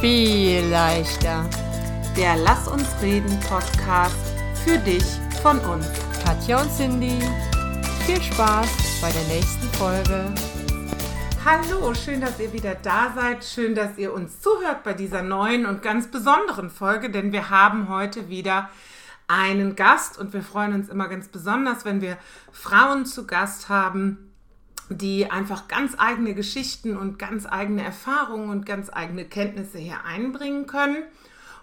viel leichter. Der Lass uns reden Podcast für dich von uns. Katja und Cindy, viel Spaß bei der nächsten Folge. Hallo, schön, dass ihr wieder da seid. Schön, dass ihr uns zuhört bei dieser neuen und ganz besonderen Folge, denn wir haben heute wieder einen Gast und wir freuen uns immer ganz besonders, wenn wir Frauen zu Gast haben, die einfach ganz eigene Geschichten und ganz eigene Erfahrungen und ganz eigene Kenntnisse hier einbringen können.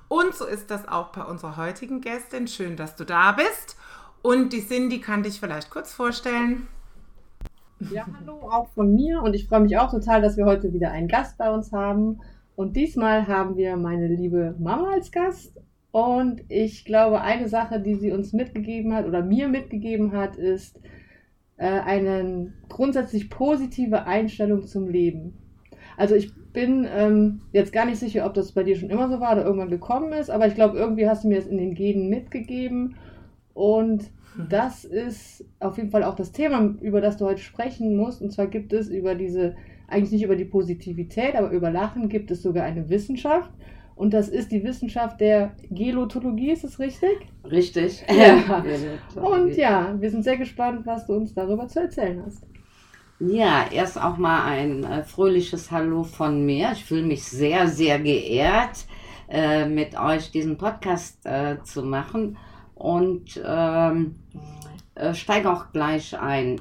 Und so ist das auch bei unserer heutigen Gästin. Schön, dass du da bist. Und die Cindy kann dich vielleicht kurz vorstellen. Ja, hallo auch von mir und ich freue mich auch total, dass wir heute wieder einen Gast bei uns haben. Und diesmal haben wir meine liebe Mama als Gast. Und ich glaube, eine Sache, die sie uns mitgegeben hat oder mir mitgegeben hat, ist, äh, eine grundsätzlich positive Einstellung zum Leben. Also ich bin ähm, jetzt gar nicht sicher, ob das bei dir schon immer so war oder irgendwann gekommen ist, aber ich glaube, irgendwie hast du mir das in den Genen mitgegeben. Und mhm. das ist auf jeden Fall auch das Thema, über das du heute sprechen musst. Und zwar gibt es über diese, eigentlich nicht über die Positivität, aber über Lachen gibt es sogar eine Wissenschaft. Und das ist die Wissenschaft der Gelotologie, ist es richtig? Richtig. Ja. Und ja, wir sind sehr gespannt, was du uns darüber zu erzählen hast. Ja, erst auch mal ein äh, fröhliches Hallo von mir. Ich fühle mich sehr, sehr geehrt, äh, mit euch diesen Podcast äh, zu machen und ähm, äh, steige auch gleich ein.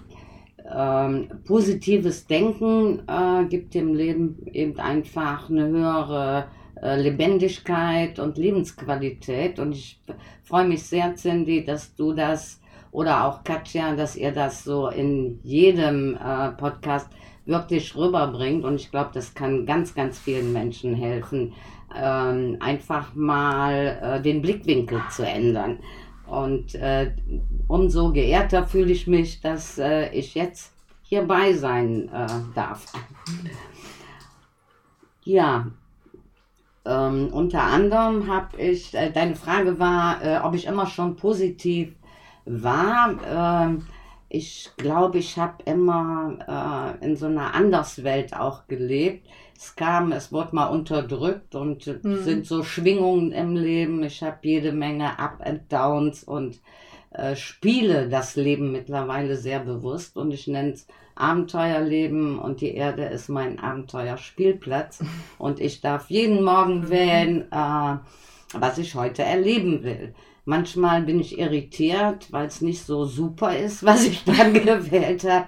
Ähm, positives Denken gibt dem Leben eben einfach eine höhere Lebendigkeit und Lebensqualität. Und ich freue mich sehr, Cindy, dass du das oder auch Katja, dass ihr das so in jedem äh, Podcast wirklich rüberbringt. Und ich glaube, das kann ganz, ganz vielen Menschen helfen, ähm, einfach mal äh, den Blickwinkel zu ändern. Und äh, umso geehrter fühle ich mich, dass äh, ich jetzt hierbei sein äh, darf. Ja, ähm, unter anderem habe ich, äh, deine Frage war, äh, ob ich immer schon positiv war. Ähm, ich glaube, ich habe immer äh, in so einer Anderswelt auch gelebt. Es kam, es wurde mal unterdrückt und mhm. sind so Schwingungen im Leben. Ich habe jede Menge Up and Downs und äh, spiele das Leben mittlerweile sehr bewusst und ich nenne es Abenteuerleben und die Erde ist mein Abenteuerspielplatz und ich darf jeden Morgen mhm. wählen, äh, was ich heute erleben will. Manchmal bin ich irritiert, weil es nicht so super ist, was ich dann gewählt habe.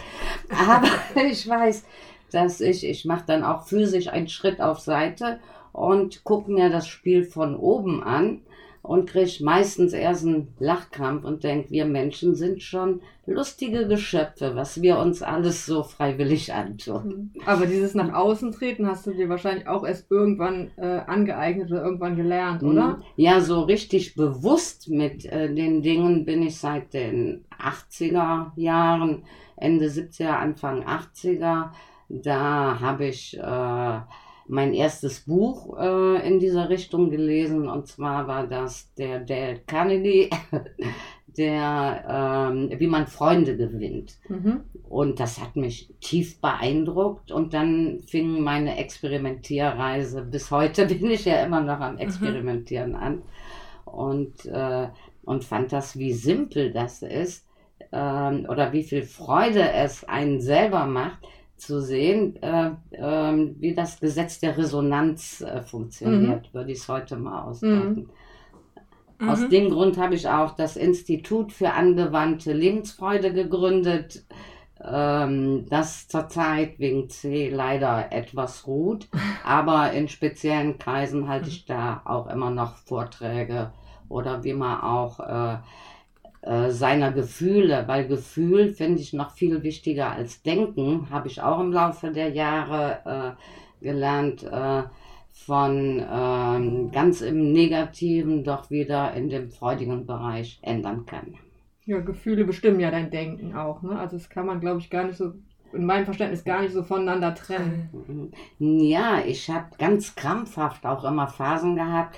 Aber ich weiß, dass ich, ich mache dann auch physisch einen Schritt auf Seite und gucke mir das Spiel von oben an und kriege meistens erst einen Lachkrampf und denke, wir Menschen sind schon lustige Geschöpfe, was wir uns alles so freiwillig antun. Mhm. Aber dieses nach außen treten hast du dir wahrscheinlich auch erst irgendwann äh, angeeignet oder irgendwann gelernt, oder? Mhm. Ja, so richtig bewusst mit äh, den Dingen bin ich seit den 80er Jahren, Ende 70er, Anfang 80er. Da habe ich äh, mein erstes Buch äh, in dieser Richtung gelesen und zwar war das der Dale Carnegie, der ähm, wie man Freunde gewinnt. Mhm. Und das hat mich tief beeindruckt und dann fing meine Experimentierreise. Bis heute bin ich ja immer noch am mhm. Experimentieren mhm. an und, äh, und fand das, wie simpel das ist ähm, oder wie viel Freude es einen selber macht zu sehen, äh, äh, wie das Gesetz der Resonanz äh, funktioniert, mhm. würde ich es heute mal ausdrücken. Mhm. Aus mhm. dem Grund habe ich auch das Institut für angewandte Lebensfreude gegründet, ähm, das zurzeit wegen C leider etwas ruht, aber in speziellen Kreisen halte ich da auch immer noch Vorträge oder wie man auch äh, seiner Gefühle, weil Gefühl finde ich noch viel wichtiger als Denken, habe ich auch im Laufe der Jahre äh, gelernt, äh, von ähm, ganz im Negativen doch wieder in dem freudigen Bereich ändern kann. Ja, Gefühle bestimmen ja dein Denken auch, ne? Also das kann man, glaube ich, gar nicht so in meinem Verständnis gar nicht so voneinander trennen. Ja, ich habe ganz krampfhaft auch immer Phasen gehabt,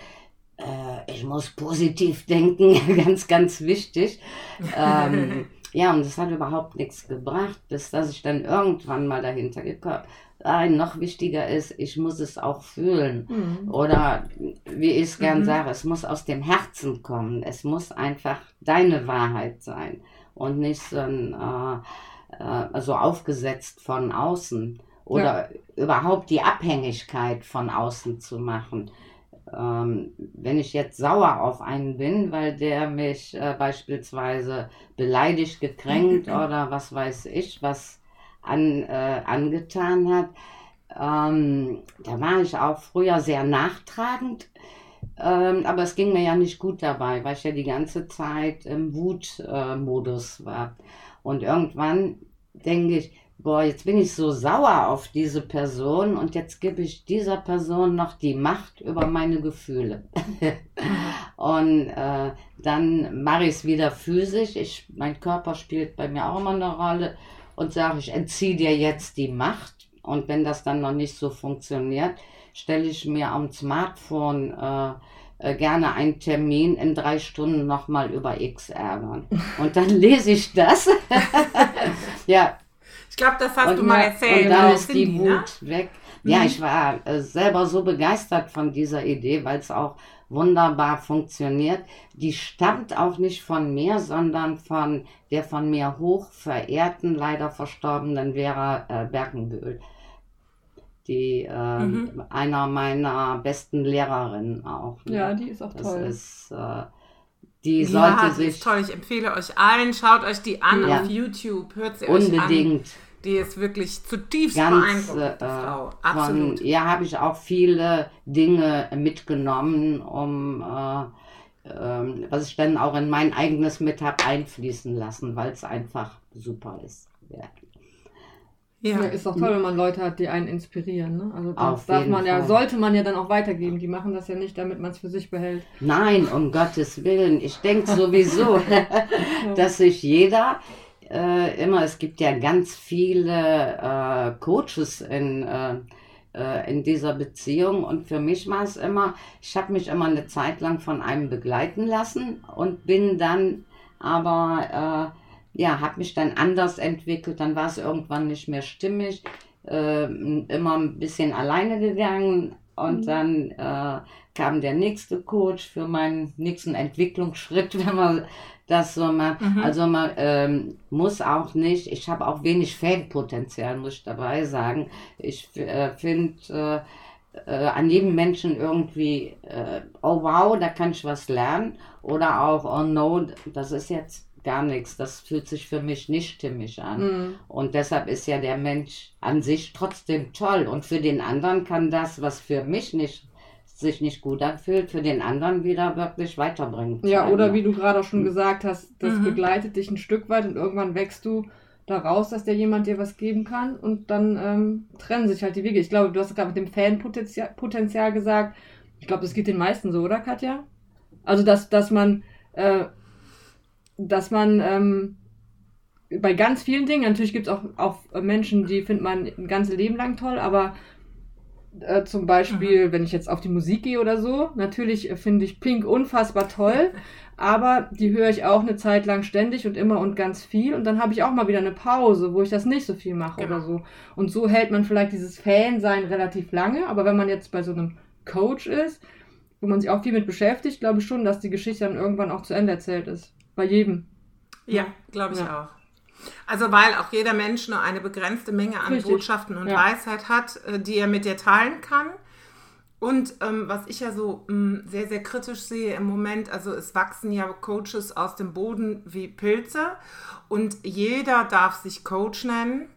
äh, ich muss positiv denken, ganz, ganz wichtig. ähm, ja, und es hat überhaupt nichts gebracht, bis dass ich dann irgendwann mal dahinter gekommen bin. noch wichtiger ist, ich muss es auch fühlen. Mhm. Oder wie ich es gern mhm. sage, es muss aus dem Herzen kommen. Es muss einfach deine Wahrheit sein und nicht so ein, äh, äh, so aufgesetzt von außen oder ja. überhaupt die Abhängigkeit von außen zu machen. Ähm, wenn ich jetzt sauer auf einen bin, weil der mich äh, beispielsweise beleidigt, gekränkt oder was weiß ich, was an, äh, angetan hat, ähm, da war ich auch früher sehr nachtragend. Ähm, aber es ging mir ja nicht gut dabei, weil ich ja die ganze Zeit im Wutmodus äh, war. Und irgendwann denke ich, boah, jetzt bin ich so sauer auf diese Person und jetzt gebe ich dieser Person noch die Macht über meine Gefühle. und äh, dann mache ich es wieder physisch. Ich, mein Körper spielt bei mir auch immer eine Rolle und sage, ich entziehe dir jetzt die Macht. Und wenn das dann noch nicht so funktioniert, stelle ich mir am Smartphone äh, äh, gerne einen Termin in drei Stunden nochmal über X ärgern. Und dann lese ich das. ja, glaube, das hast und du mal erzählt. Und dann ist die Wut ne? weg. Ja, mhm. ich war äh, selber so begeistert von dieser Idee, weil es auch wunderbar funktioniert. Die stammt auch nicht von mir, sondern von der von mir hoch verehrten, leider verstorbenen Vera äh, Berkenbühl. Die äh, mhm. einer meiner besten Lehrerinnen auch. Ne? Ja, die ist auch das toll. Ist, äh, die sollte ja, sich. Ist toll, ich empfehle euch allen, schaut euch die an ja. auf YouTube, hört sie Unbedingt. euch an. Unbedingt. Die ist wirklich zutiefst Ganz, beeindruckend, äh, Frau. Absolut. Von, ja, habe ich auch viele Dinge mitgenommen, um äh, äh, was ich dann auch in mein eigenes mit habe einfließen lassen, weil es einfach super ist. Ja. Ja. ja. ist doch toll, wenn man Leute hat, die einen inspirieren. Ne? Also das darf man ja, sollte man ja dann auch weitergeben. Die machen das ja nicht, damit man es für sich behält. Nein, um Gottes Willen. Ich denke sowieso, dass sich jeder äh, immer, es gibt ja ganz viele äh, Coaches in, äh, äh, in dieser Beziehung und für mich war es immer, ich habe mich immer eine Zeit lang von einem begleiten lassen und bin dann aber, äh, ja, habe mich dann anders entwickelt, dann war es irgendwann nicht mehr stimmig, äh, immer ein bisschen alleine gegangen und mhm. dann kam der nächste Coach für meinen nächsten Entwicklungsschritt, wenn man dass so man, mhm. also man ähm, muss auch nicht, ich habe auch wenig Fanpotenzial, muss ich dabei sagen. Ich äh, finde äh, äh, an jedem Menschen irgendwie, äh, oh wow, da kann ich was lernen. Oder auch, oh no, das ist jetzt gar nichts. Das fühlt sich für mich nicht stimmig an. Mhm. Und deshalb ist ja der Mensch an sich trotzdem toll. Und für den anderen kann das, was für mich nicht sich nicht gut anfühlt, für den anderen wieder wirklich weiterbringen. Ja, oder wie du gerade auch schon mhm. gesagt hast, das mhm. begleitet dich ein Stück weit und irgendwann wächst du daraus, dass der jemand dir was geben kann und dann ähm, trennen sich halt die Wege. Ich glaube, du hast gerade mit dem Fanpotenzial Potenzial gesagt. Ich glaube, das geht den meisten so, oder Katja? Also, dass, dass man, äh, dass man ähm, bei ganz vielen Dingen, natürlich gibt es auch, auch Menschen, die findet man ein ganzes Leben lang toll, aber äh, zum Beispiel, mhm. wenn ich jetzt auf die Musik gehe oder so, natürlich äh, finde ich Pink unfassbar toll, aber die höre ich auch eine Zeit lang ständig und immer und ganz viel und dann habe ich auch mal wieder eine Pause, wo ich das nicht so viel mache genau. oder so. Und so hält man vielleicht dieses Fan-Sein relativ lange, aber wenn man jetzt bei so einem Coach ist, wo man sich auch viel mit beschäftigt, glaube ich schon, dass die Geschichte dann irgendwann auch zu Ende erzählt ist. Bei jedem. Ja, glaube ich ja. auch. Also weil auch jeder Mensch nur eine begrenzte Menge an Richtig. Botschaften und ja. Weisheit hat, äh, die er mit dir teilen kann. Und ähm, was ich ja so mh, mm, sehr, sehr kritisch sehe im Moment, also es wachsen ja Coaches aus dem Boden wie Pilze und jeder darf sich Coach nennen.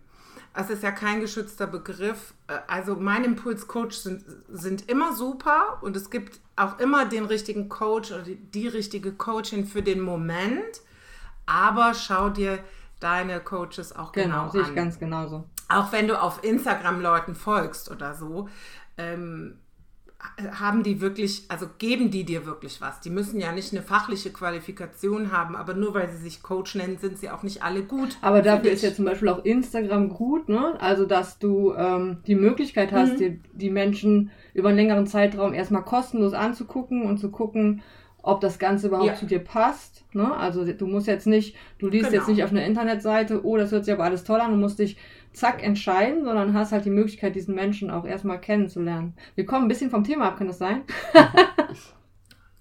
Es ist ja kein geschützter Begriff. Äh, also mein Impuls Coach sind, sind immer super und es gibt auch immer den richtigen Coach oder die, die richtige Coachin für den Moment. Aber schau dir deine Coaches auch genau, genau sehe ich ganz genauso. Auch wenn du auf Instagram Leuten folgst oder so, ähm, haben die wirklich, also geben die dir wirklich was. Die müssen ja nicht eine fachliche Qualifikation haben, aber nur weil sie sich Coach nennen, sind sie auch nicht alle gut. Aber dafür ist ja zum Beispiel auch Instagram gut, ne? Also dass du ähm, die Möglichkeit hast, mhm. dir die Menschen über einen längeren Zeitraum erstmal kostenlos anzugucken und zu gucken, ob das Ganze überhaupt ja. zu dir passt. Ne? Also du musst jetzt nicht, du liest genau. jetzt nicht auf einer Internetseite, oh, das hört sich aber alles toll an, du musst dich zack entscheiden, sondern hast halt die Möglichkeit, diesen Menschen auch erstmal kennenzulernen. Wir kommen ein bisschen vom Thema ab, kann das sein?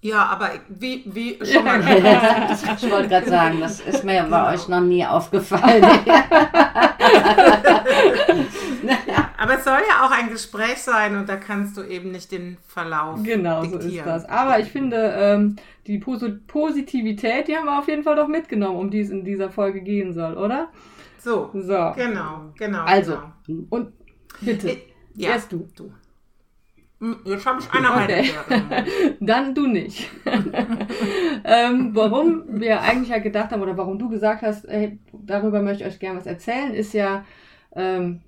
Ja, aber wie, wie schon mal. ich wollte gerade sagen, das ist mir genau. bei euch noch nie aufgefallen. aber es soll ja auch ein Gespräch sein und da kannst du eben nicht den Verlauf. Genau, diktieren. so ist das. Aber ich finde, ähm, die Pos Positivität, die haben wir auf jeden Fall doch mitgenommen, um die es in dieser Folge gehen soll, oder? So. So. Genau, genau. Also, genau. und bitte. Ja, Erst du. du. Hm, jetzt habe ich eine okay. Dann du nicht. ähm, warum wir eigentlich ja gedacht haben oder warum du gesagt hast, ey, darüber möchte ich euch gerne was erzählen, ist ja ähm,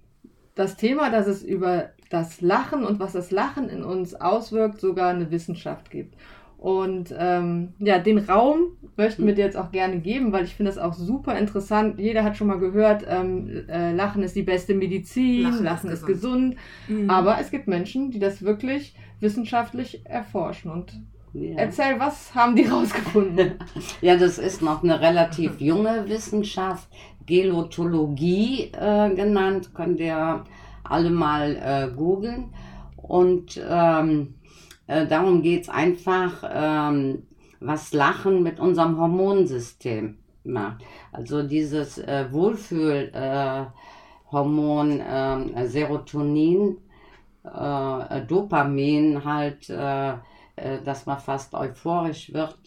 das Thema, dass es über das Lachen und was das Lachen in uns auswirkt, sogar eine Wissenschaft gibt. Und ähm, ja, den Raum möchten wir dir jetzt auch gerne geben, weil ich finde das auch super interessant. Jeder hat schon mal gehört, ähm, äh, Lachen ist die beste Medizin, Lachen, Lachen ist, ist gesund. Mhm. Aber es gibt Menschen, die das wirklich wissenschaftlich erforschen. Und ja. erzähl, was haben die rausgefunden? ja, das ist noch eine relativ junge Wissenschaft, Gelotologie äh, genannt, könnt ihr alle mal äh, googeln. Und ähm, äh, darum geht es einfach, ähm, was Lachen mit unserem Hormonsystem macht. Also dieses äh, Wohlfühlhormon äh, Serotonin, äh, Dopamin halt, äh, äh, dass man fast euphorisch wird,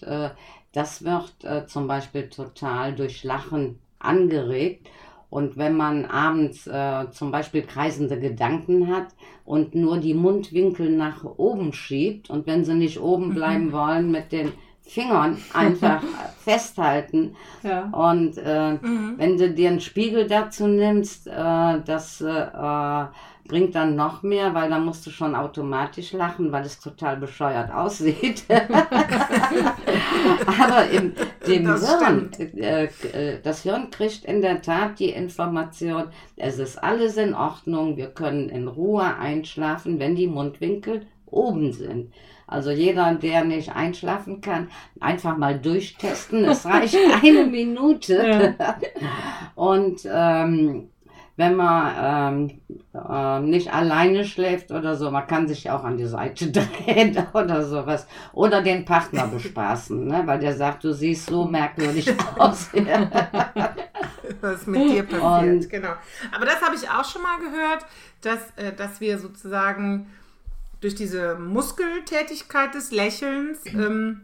das wird zum Beispiel total durch Lachen angeregt. Und wenn man abends äh, zum Beispiel kreisende Gedanken hat und nur die Mundwinkel nach oben schiebt und wenn sie nicht oben mhm. bleiben wollen, mit den Fingern einfach festhalten. Ja. Und äh, mhm. wenn du dir einen Spiegel dazu nimmst, äh, das äh, bringt dann noch mehr, weil dann musst du schon automatisch lachen, weil es total bescheuert aussieht. Aber im dem das Hirn, äh, äh, das Hirn kriegt in der Tat die Information, es ist alles in Ordnung, wir können in Ruhe einschlafen, wenn die Mundwinkel oben sind. Also jeder, der nicht einschlafen kann, einfach mal durchtesten. Es reicht eine Minute. Ja. Und ähm, wenn man ähm, äh, nicht alleine schläft oder so, man kann sich auch an die Seite drehen oder sowas. Oder den Partner bespaßen, ne? weil der sagt, du siehst so merkwürdig aus. Was mit dir passiert, Und, genau. Aber das habe ich auch schon mal gehört, dass, äh, dass wir sozusagen durch diese Muskeltätigkeit des Lächelns, ähm,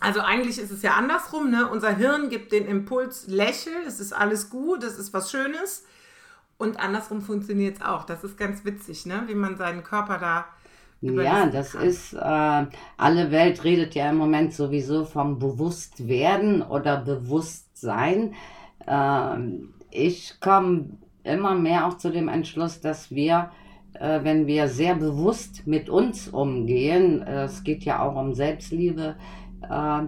also eigentlich ist es ja andersrum, ne? unser Hirn gibt den Impuls, lächel, es ist alles gut, es ist was Schönes. Und andersrum funktioniert es auch. Das ist ganz witzig, ne? wie man seinen Körper da. Ja, das kann. ist, äh, alle Welt redet ja im Moment sowieso vom Bewusstwerden oder Bewusstsein. Äh, ich komme immer mehr auch zu dem Entschluss, dass wir, äh, wenn wir sehr bewusst mit uns umgehen, äh, es geht ja auch um Selbstliebe, äh,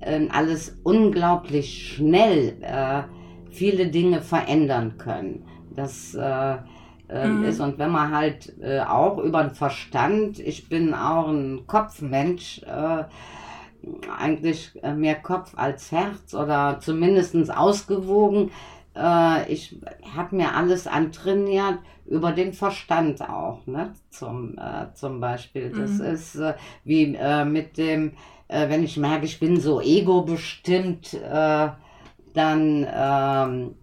äh, alles unglaublich schnell viele Dinge verändern können das äh, äh, mhm. ist. Und wenn man halt äh, auch über den Verstand, ich bin auch ein Kopfmensch, äh, eigentlich äh, mehr Kopf als Herz oder zumindest ausgewogen. Äh, ich habe mir alles antrainiert über den Verstand auch, ne? zum, zum Beispiel. Das mhm. ist wie mit dem, wenn ich merke, ich bin so ego-bestimmt, dann ähm,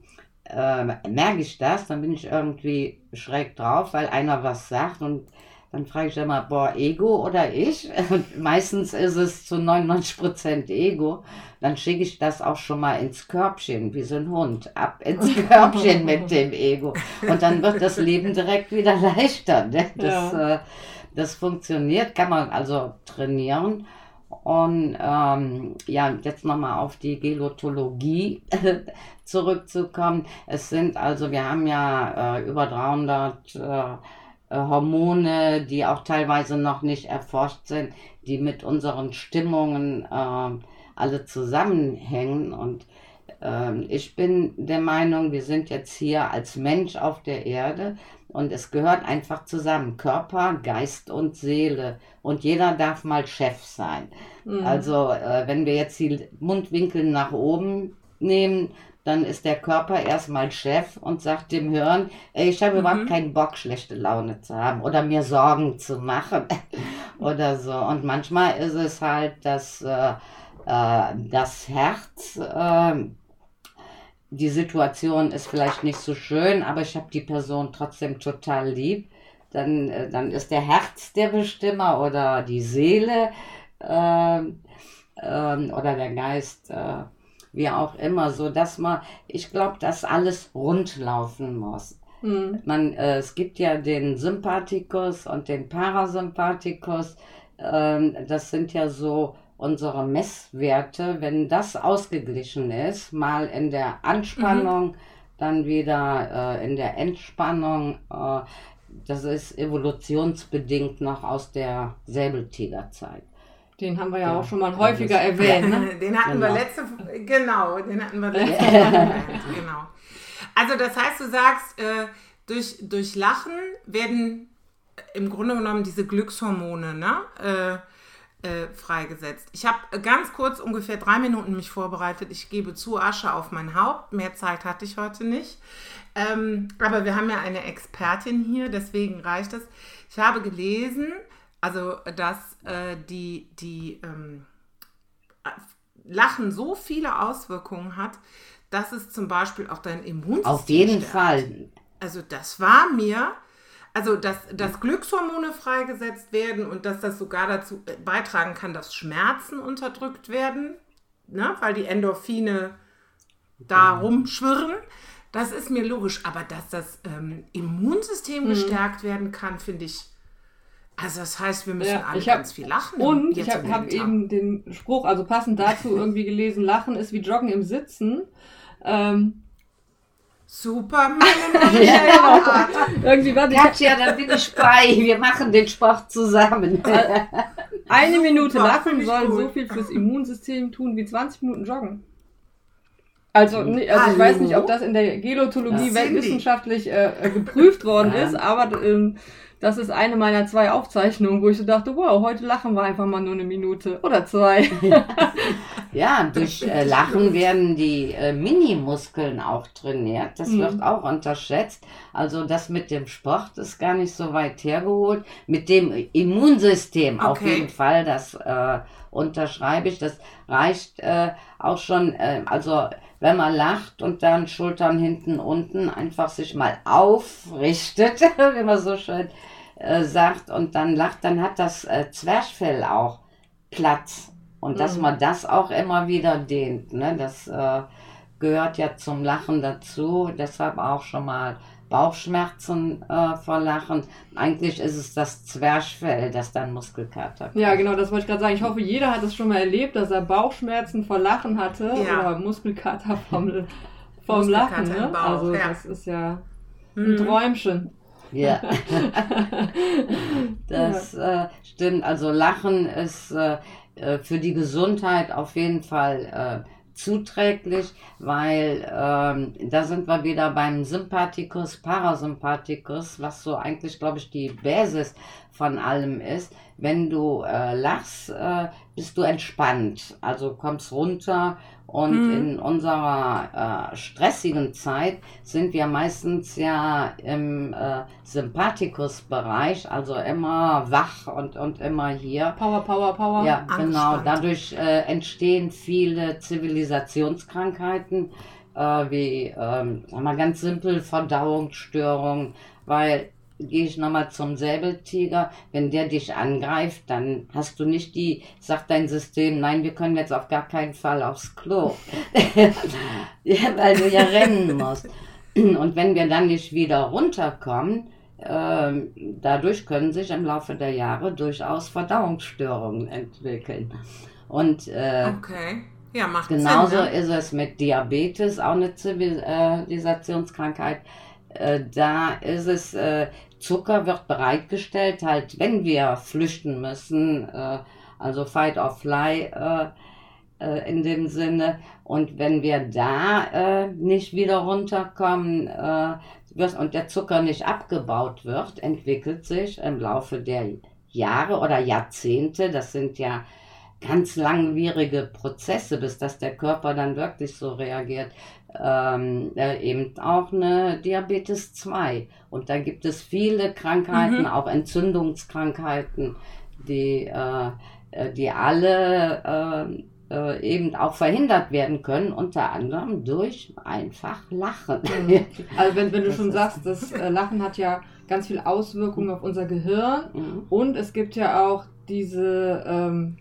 äh, merke ich das, dann bin ich irgendwie schräg drauf, weil einer was sagt und dann frage ich immer, boah, Ego oder ich? Und meistens ist es zu 99% Ego. Dann schicke ich das auch schon mal ins Körbchen, wie so ein Hund, ab ins Körbchen mit dem Ego. Und dann wird das Leben direkt wieder leichter. Ne? Das, ja. äh, das funktioniert, kann man also trainieren. Und ähm, ja, jetzt nochmal auf die Gelotologie zurückzukommen. Es sind also, wir haben ja äh, über 300 äh, äh, Hormone, die auch teilweise noch nicht erforscht sind, die mit unseren Stimmungen äh, alle zusammenhängen. Und ähm, ich bin der Meinung, wir sind jetzt hier als Mensch auf der Erde. Und es gehört einfach zusammen. Körper, Geist und Seele. Und jeder darf mal Chef sein. Mhm. Also, äh, wenn wir jetzt die Mundwinkel nach oben nehmen, dann ist der Körper erstmal Chef und sagt dem Hirn, ich habe mhm. überhaupt keinen Bock, schlechte Laune zu haben oder mir Sorgen zu machen oder so. Und manchmal ist es halt, dass äh, äh, das Herz, äh, die Situation ist vielleicht nicht so schön, aber ich habe die Person trotzdem total lieb. Dann, äh, dann ist der Herz der Bestimmer oder die Seele ähm, oder der Geist äh, wie auch immer, so dass man, ich glaube, dass alles rund laufen muss. Mhm. Man, äh, es gibt ja den Sympathikus und den Parasympathikus. Ähm, das sind ja so unsere Messwerte. Wenn das ausgeglichen ist, mal in der Anspannung, mhm. dann wieder äh, in der Entspannung, äh, das ist evolutionsbedingt noch aus der Säbeltigerzeit. Den haben wir ja, ja. auch schon mal häufiger erwähnt. Ne? Den hatten genau. wir letzte, genau, den hatten wir letzte genau. Also das heißt, du sagst, äh, durch, durch Lachen werden im Grunde genommen diese Glückshormone ne, äh, äh, freigesetzt. Ich habe ganz kurz ungefähr drei Minuten mich vorbereitet. Ich gebe zu Asche auf mein Haupt. Mehr Zeit hatte ich heute nicht. Ähm, aber wir haben ja eine Expertin hier, deswegen reicht es. Ich habe gelesen, also, dass äh, die, die ähm, Lachen so viele Auswirkungen hat, dass es zum Beispiel auch dein Immunsystem Auf jeden stärkt. Fall. Also, das war mir, also, dass, dass Glückshormone freigesetzt werden und dass das sogar dazu äh, beitragen kann, dass Schmerzen unterdrückt werden, ne? weil die Endorphine da mhm. rumschwirren. Das ist mir logisch, aber dass das ähm, Immunsystem mhm. gestärkt werden kann, finde ich also das heißt, wir müssen ja, alle hab, ganz viel lachen. Und ich habe hab eben den Spruch, also passend dazu irgendwie gelesen, Lachen ist wie Joggen im Sitzen. Ähm, Super, meine ja, ja, Irgendwie war Katja, da bin ich bei. Wir machen den Sport zusammen. Eine Minute Super, Lachen soll so viel fürs Immunsystem tun wie 20 Minuten Joggen. Also, also ich weiß nicht, ob das in der Gelotologie wissenschaftlich äh, äh, geprüft worden ist, aber ähm, das ist eine meiner zwei Aufzeichnungen, wo ich so dachte, wow, heute lachen wir einfach mal nur eine Minute oder zwei. ja, durch äh, Lachen werden die äh, Minimuskeln auch trainiert. Das mhm. wird auch unterschätzt. Also das mit dem Sport ist gar nicht so weit hergeholt. Mit dem Immunsystem okay. auf jeden Fall, das äh, unterschreibe ich. Das reicht äh, auch schon, äh, also wenn man lacht und dann Schultern hinten unten einfach sich mal aufrichtet, wie man so schön äh, sagt und dann lacht, dann hat das äh, Zwerchfell auch Platz. Und mhm. dass man das auch immer wieder dehnt, ne? das äh, gehört ja zum Lachen dazu. Deshalb auch schon mal Bauchschmerzen äh, vor Lachen. Eigentlich ist es das Zwerchfell, das dann Muskelkater kriegt. Ja, genau, das wollte ich gerade sagen. Ich hoffe, jeder hat es schon mal erlebt, dass er Bauchschmerzen vor Lachen hatte ja. oder Muskelkater vom, vom Lachen. Ne? Also ja. das ist ja ein mhm. Träumchen. Ja, das äh, stimmt. Also Lachen ist äh, äh, für die Gesundheit auf jeden Fall äh, zuträglich, weil ähm, da sind wir wieder beim Sympathikus, Parasympathikus, was so eigentlich, glaube ich, die Basis von allem ist. Wenn du äh, lachst, äh, bist du entspannt, also kommst runter und mhm. in unserer äh, stressigen Zeit sind wir meistens ja im äh, Sympathikus-Bereich, also immer wach und, und immer hier. Power, Power, Power. Ja, genau. Dadurch äh, entstehen viele Zivilisationskrankheiten, äh, wie, ähm, wir ganz simpel, Verdauungsstörungen, weil gehe ich nochmal zum Säbeltiger. Wenn der dich angreift, dann hast du nicht die, sagt dein System, nein, wir können jetzt auf gar keinen Fall aufs Klo. ja, weil du ja rennen musst. Und wenn wir dann nicht wieder runterkommen, äh, dadurch können sich im Laufe der Jahre durchaus Verdauungsstörungen entwickeln. Und äh, okay. Ja, macht genauso Sinn, ne? ist es mit Diabetes, auch eine Zivilisationskrankheit. Äh, da ist es äh, Zucker wird bereitgestellt, halt, wenn wir flüchten müssen, äh, also Fight or Fly äh, äh, in dem Sinne. Und wenn wir da äh, nicht wieder runterkommen äh, und der Zucker nicht abgebaut wird, entwickelt sich im Laufe der Jahre oder Jahrzehnte, das sind ja ganz langwierige Prozesse, bis dass der Körper dann wirklich so reagiert, ähm, äh, eben auch eine Diabetes 2. Und da gibt es viele Krankheiten, mhm. auch Entzündungskrankheiten, die, äh, äh die alle äh, äh, eben auch verhindert werden können, unter anderem durch einfach Lachen. Mhm. Also wenn, wenn du das schon sagst, das Lachen hat ja ganz viel Auswirkungen auf unser Gehirn mhm. und es gibt ja auch diese ähm,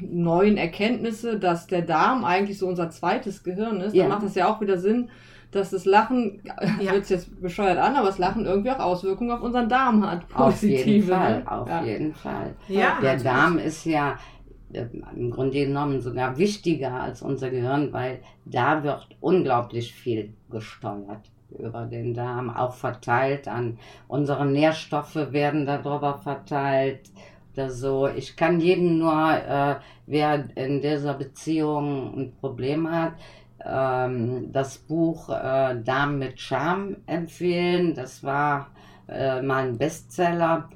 neuen Erkenntnisse, dass der Darm eigentlich so unser zweites Gehirn ist. Ja. Dann macht es ja auch wieder Sinn, dass das Lachen, ja. hört jetzt bescheuert an, aber das Lachen irgendwie auch Auswirkungen auf unseren Darm hat. Positive. Auf jeden Fall, ne? auf ja. jeden Fall. Ja, der natürlich. Darm ist ja äh, im Grunde genommen sogar wichtiger als unser Gehirn, weil da wird unglaublich viel gesteuert über den Darm, auch verteilt an unsere Nährstoffe werden darüber verteilt oder so. Ich kann jedem nur, äh, wer in dieser Beziehung ein Problem hat, ähm, das Buch äh, Darm mit Charme empfehlen. Das war äh, mal ein Bestseller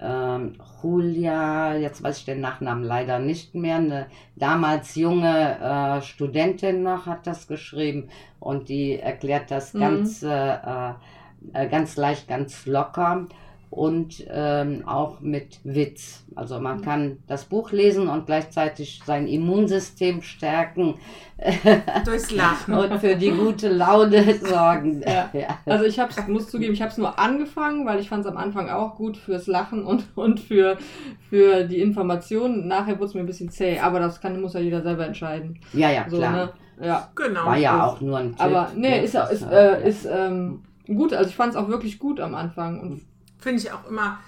ähm, Julia, jetzt weiß ich den Nachnamen leider nicht mehr, eine damals junge äh, Studentin noch hat das geschrieben und die erklärt das mhm. ganz, äh, äh, ganz leicht, ganz locker und ähm, auch mit Witz. Also man mhm. kann das Buch lesen und gleichzeitig sein Immunsystem stärken. Durchs Lachen. und für die gute Laune sorgen. Ja. Ja. Also ich hab's, muss zugeben, ich habe es nur angefangen, weil ich fand es am Anfang auch gut fürs Lachen und, und für, für die Informationen. Nachher wurde es mir ein bisschen zäh, aber das kann, muss ja jeder selber entscheiden. Ja, ja, so, klar. Ne? Ja. Genau. War ja auch nur ein Tipp. Aber nee, ist, ist, äh, ist ähm, gut. Also ich fand es auch wirklich gut am Anfang und Finde ich auch immer,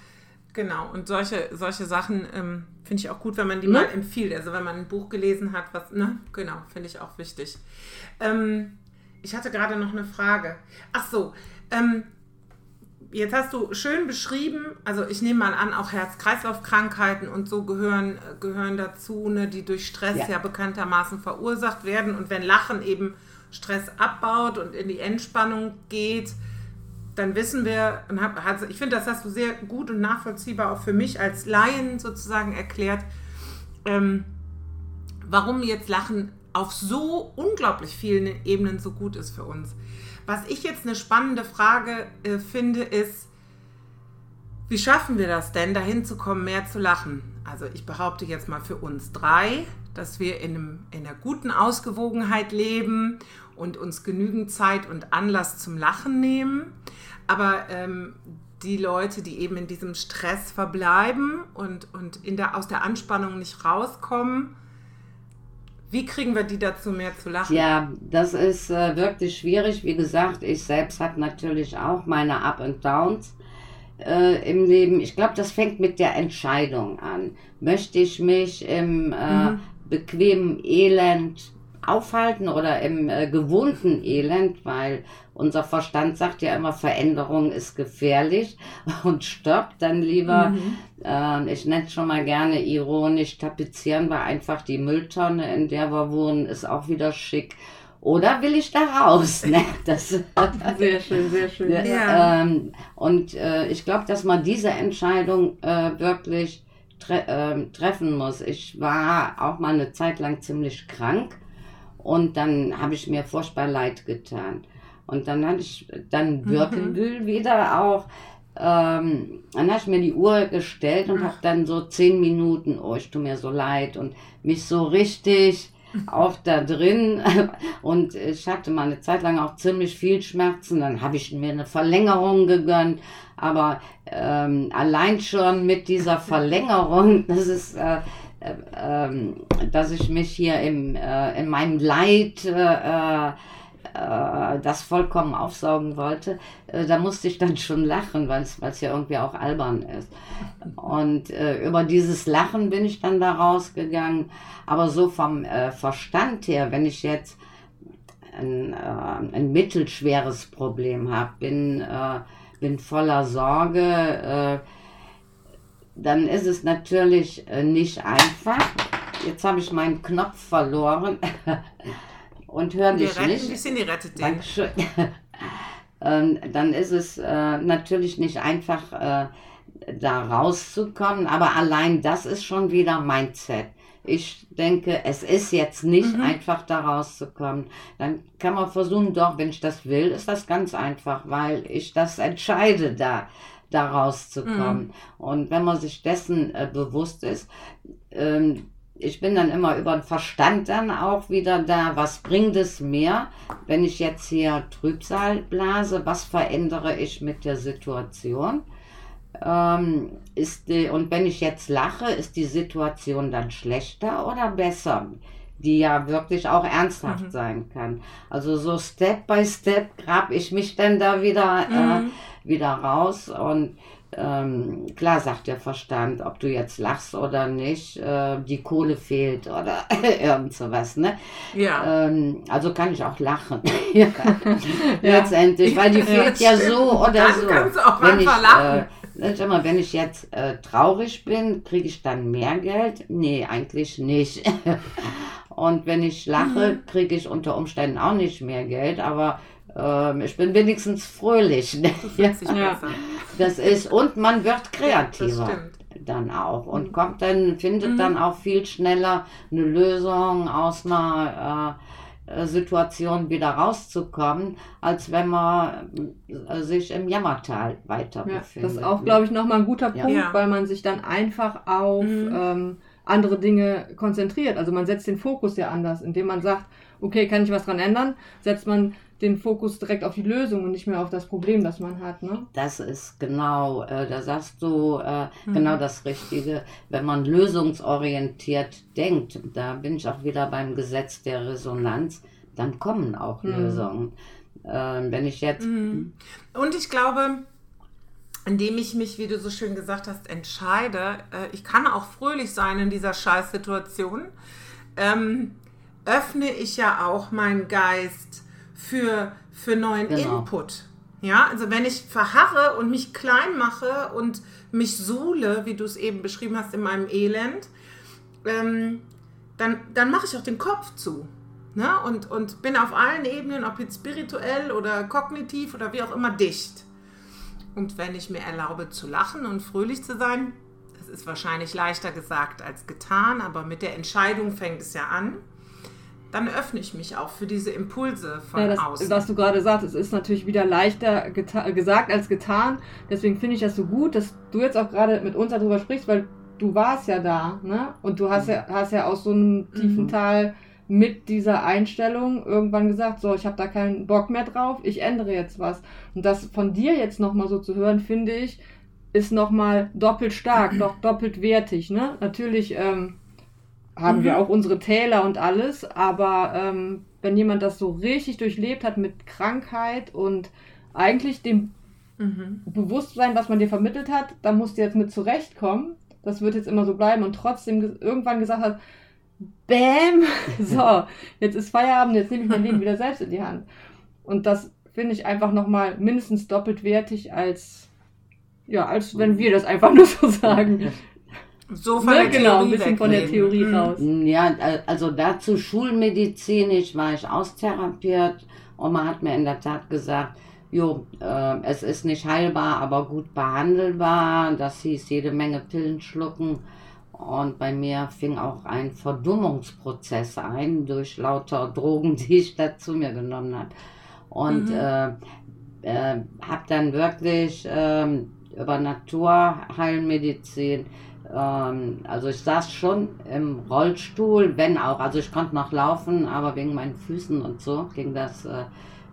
genau. Und solche, solche Sachen ähm, finde ich auch gut, wenn man die ne? mal empfiehlt. Also wenn man ein Buch gelesen hat, was, ne? Genau, finde ich auch wichtig. Ähm, ich hatte gerade noch eine Frage. Ach so, ähm, jetzt hast du schön beschrieben, also ich nehme mal an, auch Herz-Kreislauf-Krankheiten und so gehören, gehören dazu, ne, die durch Stress ja. ja bekanntermaßen verursacht werden. Und wenn Lachen eben Stress abbaut und in die Entspannung geht, dann wissen wir, und hab, also ich finde, das hast du sehr gut und nachvollziehbar auch für mich als Laien sozusagen erklärt, ähm, warum jetzt Lachen auf so unglaublich vielen Ebenen so gut ist für uns. Was ich jetzt eine spannende Frage äh, finde, ist, wie schaffen wir das denn, dahin zu kommen, mehr zu lachen? Also ich behaupte jetzt mal für uns drei, dass wir in, einem, in einer guten Ausgewogenheit leben und uns genügend Zeit und Anlass zum Lachen nehmen. Aber ähm, die Leute, die eben in diesem Stress verbleiben und, und in der, aus der Anspannung nicht rauskommen, wie kriegen wir die dazu, mehr zu lachen? Ja, das ist äh, wirklich schwierig. Wie gesagt, ich selbst habe natürlich auch meine Up and Downs äh, im Leben. Ich glaube, das fängt mit der Entscheidung an. Möchte ich mich im äh, mhm. Bequemen Elend aufhalten oder im äh, gewohnten Elend, weil unser Verstand sagt ja immer, Veränderung ist gefährlich und stoppt dann lieber, mhm. äh, ich nenne es schon mal gerne ironisch, tapezieren wir einfach die Mülltonne, in der wir wohnen, ist auch wieder schick. Oder will ich da raus? Ne? Das, sehr schön, sehr schön. Ja. Ähm, und äh, ich glaube, dass man diese Entscheidung äh, wirklich tre äh, treffen muss. Ich war auch mal eine Zeit lang ziemlich krank und dann habe ich mir furchtbar leid getan. Und dann hatte ich dann Birkenbühl mhm. wieder auch. Ähm, dann habe ich mir die Uhr gestellt und habe dann so zehn Minuten, oh, ich tue mir so leid und mich so richtig auch da drin. Und ich hatte mal eine Zeit lang auch ziemlich viel Schmerzen. Dann habe ich mir eine Verlängerung gegönnt. Aber ähm, allein schon mit dieser Verlängerung, das ist äh, ähm, dass ich mich hier im, äh, in meinem Leid äh, äh, das vollkommen aufsaugen wollte, äh, da musste ich dann schon lachen, weil es ja irgendwie auch albern ist. Und äh, über dieses Lachen bin ich dann da rausgegangen. Aber so vom äh, Verstand her, wenn ich jetzt ein, ein mittelschweres Problem habe, bin, bin voller Sorge, dann ist es natürlich äh, nicht einfach. jetzt habe ich meinen Knopf verloren und höre dich Wir nicht. Dich, Cindy rettet den. Dankeschön. ähm, dann ist es äh, natürlich nicht einfach, äh, da rauszukommen, aber allein das ist schon wieder Mindset. Ich denke, es ist jetzt nicht mhm. einfach da rauszukommen. Dann kann man versuchen, doch, wenn ich das will, ist das ganz einfach, weil ich das entscheide, da, da rauszukommen. Mhm. Und wenn man sich dessen äh, bewusst ist, ähm, ich bin dann immer über den Verstand dann auch wieder da. Was bringt es mir, wenn ich jetzt hier Trübsal blase? Was verändere ich mit der Situation? Ähm, ist die, und wenn ich jetzt lache, ist die Situation dann schlechter oder besser? Die ja wirklich auch ernsthaft mhm. sein kann. Also so Step by Step grab ich mich dann da wieder, äh, mhm. äh, wieder raus und ähm, klar sagt der Verstand, ob du jetzt lachst oder nicht, äh, die Kohle fehlt oder irgend sowas, ne? Ja. Ähm, also kann ich auch lachen. ja. Letztendlich, weil die fehlt ja, ja so oder dann so. Kannst du auch wenn ich, lachen. Äh, Sag mal, wenn ich jetzt äh, traurig bin, kriege ich dann mehr Geld? Nee, eigentlich nicht. Und wenn ich lache, mhm. kriege ich unter Umständen auch nicht mehr Geld, aber ähm, ich bin wenigstens fröhlich. ja. Das ist, und man wird kreativer dann auch und mhm. kommt dann, findet mhm. dann auch viel schneller eine Lösung aus einer äh, Situation wieder rauszukommen, als wenn man äh, sich im Jammertal weiter ja, befindet. Das ist auch, glaube ich, nochmal ein guter Punkt, ja. weil man sich dann einfach auf mhm. ähm, andere Dinge konzentriert. Also man setzt den Fokus ja anders, indem man sagt, okay, kann ich was dran ändern, setzt man den Fokus direkt auf die Lösung und nicht mehr auf das Problem, das man hat. Ne? Das ist genau, äh, da sagst du äh, mhm. genau das Richtige. Wenn man lösungsorientiert denkt, da bin ich auch wieder beim Gesetz der Resonanz, dann kommen auch mhm. Lösungen. Äh, wenn ich jetzt. Mhm. Und ich glaube, indem ich mich, wie du so schön gesagt hast, entscheide, äh, ich kann auch fröhlich sein in dieser Scheißsituation, ähm, öffne ich ja auch meinen Geist für, für neuen genau. Input. Ja, also wenn ich verharre und mich klein mache und mich suhle, wie du es eben beschrieben hast, in meinem Elend, ähm, dann, dann mache ich auch den Kopf zu. Ne? Und, und bin auf allen Ebenen, ob jetzt spirituell oder kognitiv oder wie auch immer, dicht. Und wenn ich mir erlaube zu lachen und fröhlich zu sein, das ist wahrscheinlich leichter gesagt als getan, aber mit der Entscheidung fängt es ja an dann öffne ich mich auch für diese Impulse von ja, das, außen. Was du gerade sagst, es ist natürlich wieder leichter gesagt als getan. Deswegen finde ich das so gut, dass du jetzt auch gerade mit uns darüber sprichst, weil du warst ja da, ne? Und du hast ja, hast ja aus so einem tiefen mhm. Tal mit dieser Einstellung irgendwann gesagt, so, ich habe da keinen Bock mehr drauf, ich ändere jetzt was. Und das von dir jetzt nochmal so zu hören, finde ich, ist nochmal doppelt stark, doch doppelt wertig, ne? Natürlich, ähm, haben mhm. wir auch unsere Täler und alles, aber ähm, wenn jemand das so richtig durchlebt hat mit Krankheit und eigentlich dem mhm. Bewusstsein, was man dir vermittelt hat, da musst du jetzt mit zurechtkommen. Das wird jetzt immer so bleiben und trotzdem irgendwann gesagt hat, Bäm, so, jetzt ist Feierabend, jetzt nehme ich mein Leben wieder selbst in die Hand. Und das finde ich einfach nochmal mindestens doppelt wertig als, ja, als wenn wir das einfach nur so sagen. So von ne, der genau, ein bisschen von der Theorie mhm. raus. Ja, also dazu schulmedizinisch war ich austherapiert man hat mir in der Tat gesagt, jo, äh, es ist nicht heilbar, aber gut behandelbar. Das hieß jede Menge Pillen schlucken. Und bei mir fing auch ein Verdummungsprozess ein durch lauter Drogen, die ich da zu mir genommen habe. Und mhm. äh, äh, habe dann wirklich ähm, über Naturheilmedizin ähm, also ich saß schon im Rollstuhl, wenn auch, also ich konnte noch laufen, aber wegen meinen Füßen und so ging das äh,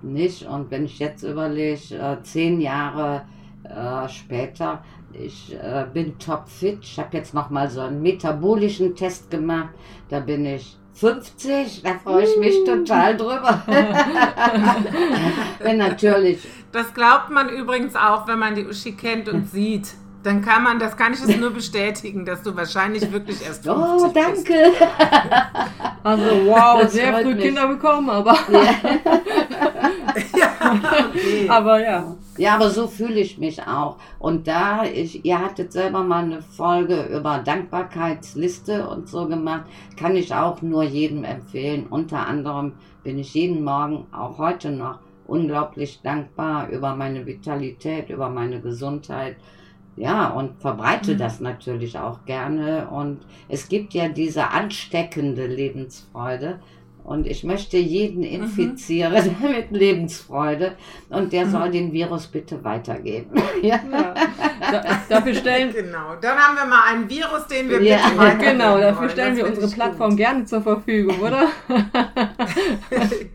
nicht. Und wenn ich jetzt überlege, äh, zehn Jahre äh, später, ich äh, bin topfit. Ich habe jetzt noch mal so einen metabolischen Test gemacht. Da bin ich 50, da freue ich mich total drüber. wenn natürlich. Das glaubt man übrigens auch, wenn man die Uschi kennt und sieht. Dann kann man, das kann ich es nur bestätigen, dass du wahrscheinlich wirklich erst 50 Oh, danke. Bist. Also wow, das sehr früh mich. Kinder bekommen, aber. Ja. ja, okay. aber ja. Ja, aber so fühle ich mich auch. Und da, ich, ihr hattet selber mal eine Folge über Dankbarkeitsliste und so gemacht, kann ich auch nur jedem empfehlen. Unter anderem bin ich jeden Morgen, auch heute noch, unglaublich dankbar über meine Vitalität, über meine Gesundheit. Ja, und verbreite mhm. das natürlich auch gerne. Und es gibt ja diese ansteckende Lebensfreude. Und ich möchte jeden mhm. infizieren mhm. mit Lebensfreude. Und der mhm. soll den Virus bitte weitergeben. ja. ja. Da, dafür stellen. Genau. Dann haben wir mal einen Virus, den wir ja. bitte Genau, dafür stellen wir unsere Plattform gut. gerne zur Verfügung, oder?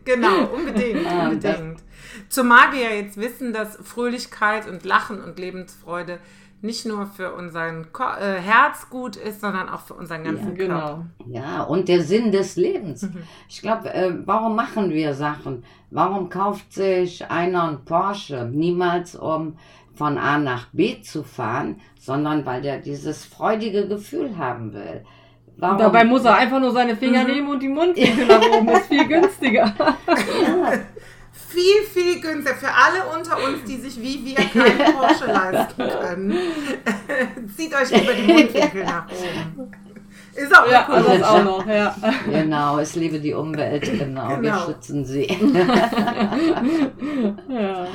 genau, unbedingt. Ah, unbedingt. Zumal wir ja jetzt wissen, dass Fröhlichkeit und Lachen und Lebensfreude nicht nur für unseren Ko äh, Herz gut ist, sondern auch für unseren ganzen ja, genau. Körper. Ja, und der Sinn des Lebens. Mhm. Ich glaube, äh, warum machen wir Sachen? Warum kauft sich einer ein Porsche? Niemals um von A nach B zu fahren, sondern weil der dieses freudige Gefühl haben will. Warum? Dabei muss er einfach nur seine Finger mhm. nehmen und die Mundwinkel nach oben. ist viel günstiger. ja viel, viel günstiger für alle unter uns, die sich wie wir keinen Porsche leisten können. Zieht euch lieber die Mundwinkel nach oben. Ist auch ja, das auch noch, ja. Genau, es liebe die Umwelt, genau, genau. wir schützen sie. ja.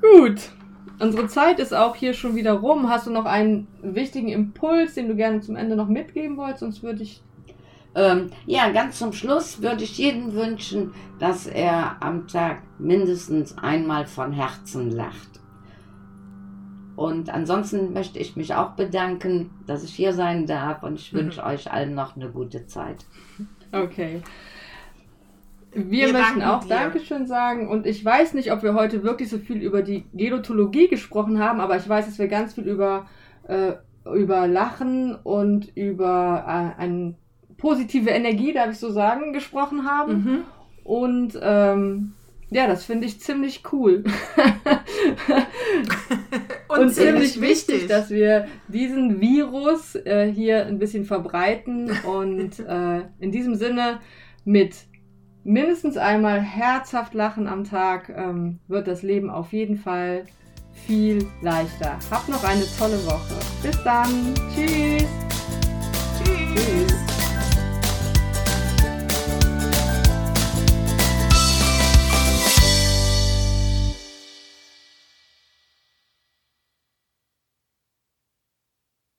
Gut. Unsere Zeit ist auch hier schon wieder rum. Hast du noch einen wichtigen Impuls, den du gerne zum Ende noch mitgeben wolltest? Sonst würde ich ähm, ja, ganz zum Schluss würde ich jedem wünschen, dass er am Tag mindestens einmal von Herzen lacht. Und ansonsten möchte ich mich auch bedanken, dass ich hier sein darf und ich wünsche mhm. euch allen noch eine gute Zeit. Okay. Wir, wir möchten auch dir. Dankeschön sagen und ich weiß nicht, ob wir heute wirklich so viel über die Gelotologie gesprochen haben, aber ich weiß, dass wir ganz viel über, äh, über Lachen und über äh, einen positive Energie, darf ich so sagen, gesprochen haben. Mhm. Und ähm, ja, das finde ich ziemlich cool. und, und, ziemlich wichtig, wichtig, dass wir diesen Virus äh, hier ein bisschen verbreiten. Und äh, in diesem Sinne mit mindestens einmal herzhaft lachen am Tag ähm, wird das Leben auf jeden Fall viel leichter. Habt noch eine tolle Woche. Bis dann. Tschüss.